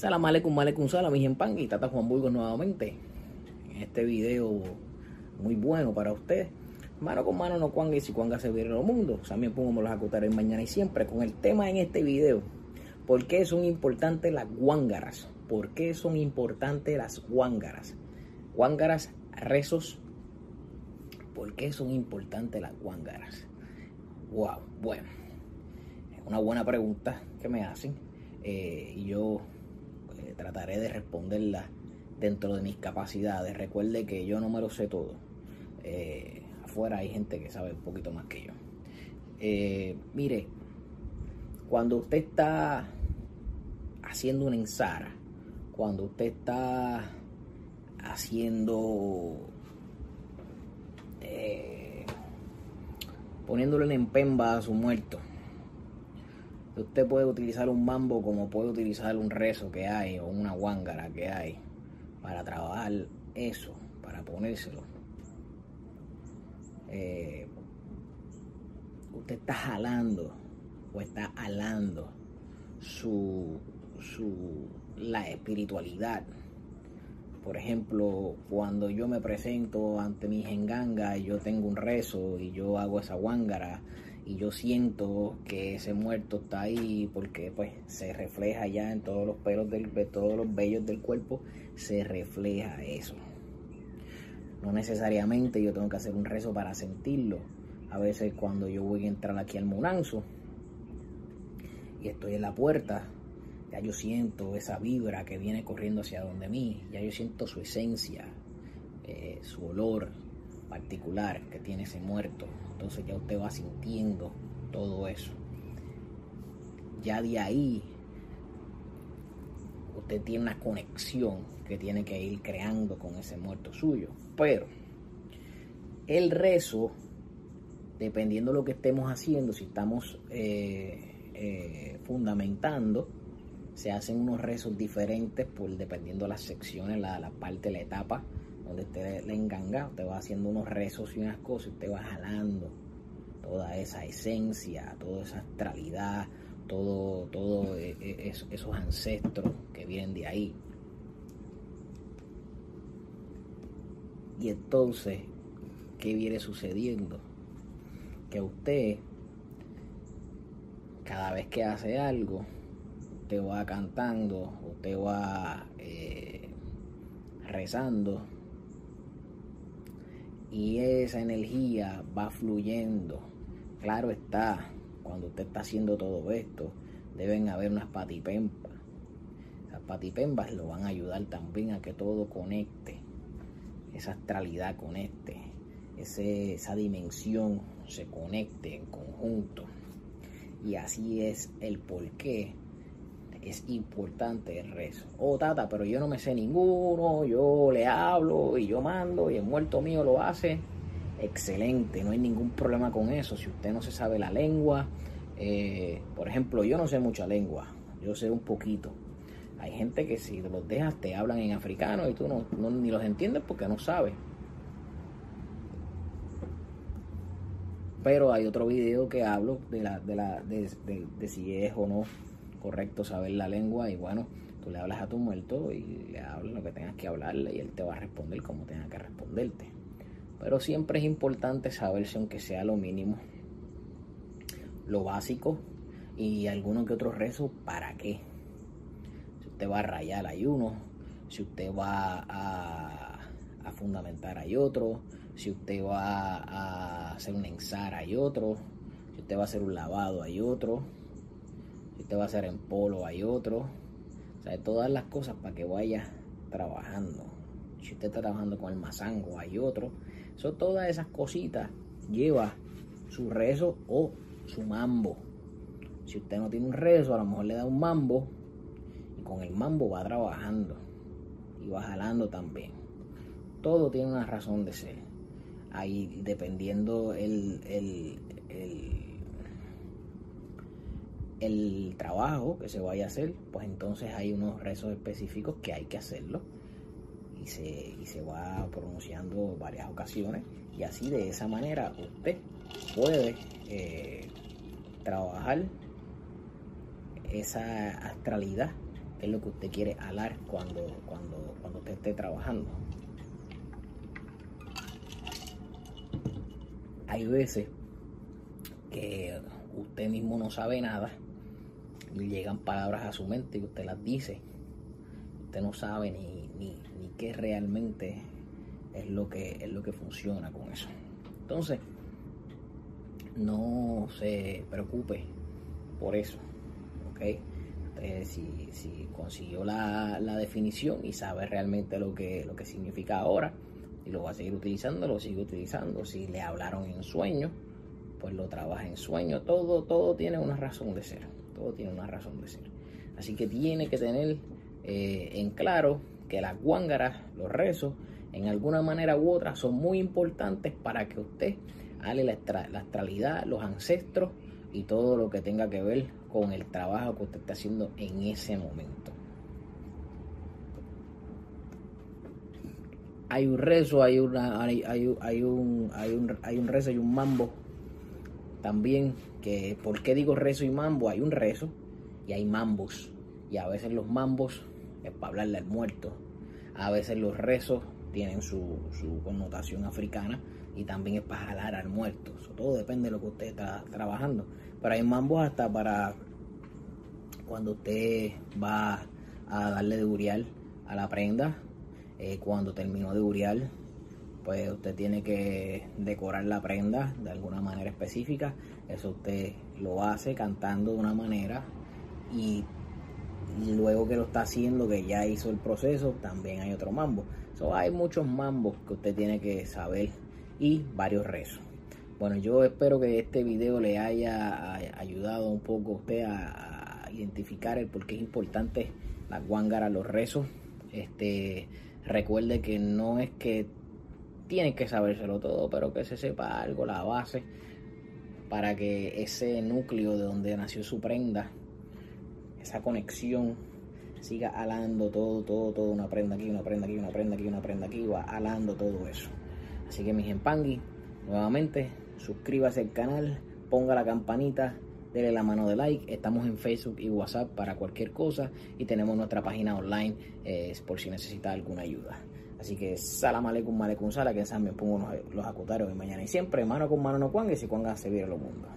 Salam aleikum, aleikum salam, mi y Tata Juan Burgos nuevamente. En este video muy bueno para usted. Mano con mano no cuanga y si cuanga se viene los mundos. También pongo los acutaré mañana y siempre con el tema en este video. ¿Por qué son importantes las guángaras? ¿Por qué son importantes las guángaras? Guángaras, rezos. ¿Por qué son importantes las guángaras? Wow, bueno. Es una buena pregunta que me hacen. Eh, yo trataré de responderla dentro de mis capacidades. Recuerde que yo no me lo sé todo. Eh, afuera hay gente que sabe un poquito más que yo. mire, cuando usted está haciendo una ensara, cuando usted está haciendo poniéndole en pemba a su muerto Usted puede utilizar un mambo como puede utilizar un rezo que hay o una guángara que hay para trabajar eso, para ponérselo. Eh, usted está jalando o está alando su, su, la espiritualidad. Por ejemplo, cuando yo me presento ante mi jenganga y yo tengo un rezo y yo hago esa guángara, y yo siento que ese muerto está ahí porque pues se refleja ya en todos los pelos del, de todos los vellos del cuerpo se refleja eso. No necesariamente yo tengo que hacer un rezo para sentirlo. A veces cuando yo voy a entrar aquí al Munanzo y estoy en la puerta ya yo siento esa vibra que viene corriendo hacia donde mí ya yo siento su esencia eh, su olor particular que tiene ese muerto. Entonces ya usted va sintiendo todo eso. Ya de ahí usted tiene una conexión que tiene que ir creando con ese muerto suyo. Pero el rezo, dependiendo de lo que estemos haciendo, si estamos eh, eh, fundamentando, se hacen unos rezos diferentes por dependiendo de las secciones, la, la parte, la etapa donde usted le enganga, usted va haciendo unos rezos y unas cosas, usted va jalando toda esa esencia, toda esa astralidad, todo, todo e, e, esos ancestros que vienen de ahí. Y entonces, ¿qué viene sucediendo? Que usted, cada vez que hace algo, usted va cantando, usted va eh, rezando, y esa energía va fluyendo. Claro está, cuando usted está haciendo todo esto, deben haber unas patipempas. Esas patipempas lo van a ayudar también a que todo conecte, esa astralidad conecte, ese, esa dimensión se conecte en conjunto. Y así es el porqué es importante el rezo. Oh, tata, pero yo no me sé ninguno, yo le hablo y yo mando y el muerto mío lo hace. Excelente, no hay ningún problema con eso. Si usted no se sabe la lengua, eh, por ejemplo, yo no sé mucha lengua, yo sé un poquito. Hay gente que si los dejas te hablan en africano y tú no, ni los entiendes porque no sabes. Pero hay otro video que hablo de, la, de, la, de si es o no correcto saber la lengua y bueno, tú le hablas a tu muerto y le hablas lo que tengas que hablarle y él te va a responder como tenga que responderte. Pero siempre es importante saberse, aunque sea lo mínimo, lo básico y alguno que otro rezo, ¿para qué? Si usted va a rayar, hay uno. Si usted va a, a fundamentar, hay otro. Si usted va a hacer un ensar, hay otro. Si usted va a hacer un lavado, hay otro usted va a hacer en polo, hay otro. O sea, todas las cosas para que vaya trabajando. Si usted está trabajando con el mazango, hay otro. Todas esas cositas lleva su rezo o su mambo. Si usted no tiene un rezo, a lo mejor le da un mambo y con el mambo va trabajando y va jalando también. Todo tiene una razón de ser. Ahí dependiendo el el trabajo que se vaya a hacer, pues entonces hay unos rezos específicos que hay que hacerlo y se, se va pronunciando varias ocasiones y así de esa manera usted puede eh, trabajar esa astralidad qué es lo que usted quiere alar cuando, cuando, cuando usted esté trabajando. Hay veces que usted mismo no sabe nada y llegan palabras a su mente y usted las dice. Usted no sabe ni, ni, ni qué realmente es lo que es lo que funciona con eso. Entonces, no se preocupe por eso, ¿ok? si, consiguió la, definición y sabe realmente lo que, lo que significa ahora y lo va a seguir utilizando, lo sigue utilizando. Si le hablaron en sueño, pues lo trabaja en sueño. Todo, todo tiene una razón de ser. Todo tiene una razón de ser. Así que tiene que tener eh, en claro que las guángaras, los rezos, en alguna manera u otra son muy importantes para que usted hable la, la astralidad, los ancestros y todo lo que tenga que ver con el trabajo que usted está haciendo en ese momento. Hay un rezo, hay, una, hay, hay, un, hay, un, hay un rezo y un mambo también, que ¿por qué digo rezo y mambo? Hay un rezo y hay mambos. Y a veces los mambos es para hablarle al muerto. A veces los rezos tienen su, su connotación africana y también es para jalar al muerto. todo depende de lo que usted está trabajando. Pero hay mambos hasta para cuando usted va a darle de urial a la prenda. Eh, cuando terminó de urial, pues usted tiene que decorar la prenda de alguna manera específica. Eso usted lo hace cantando de una manera y luego que lo está haciendo, que ya hizo el proceso, también hay otro mambo. So, hay muchos mambos que usted tiene que saber y varios rezos. Bueno, yo espero que este video le haya ayudado un poco a usted a, identificar el por qué es importante la guángara, los rezos. Este, recuerde que no es que tiene que sabérselo todo, pero que se sepa algo, la base, para que ese núcleo de donde nació su prenda, esa conexión, siga alando todo, todo, todo, una prenda aquí, una prenda aquí, una prenda aquí, una prenda aquí, va alando todo eso. Así que mis empangui, nuevamente suscríbase al canal, ponga la campanita, dele la mano de like. Estamos en Facebook y WhatsApp para cualquier cosa y tenemos nuestra página online eh, por si necesita alguna ayuda. Así que salam aleikum, malecum sala, que me pongo los, los acutarios de mañana. Y siempre mano con mano no cuangues y cuangas se viera lo mundo.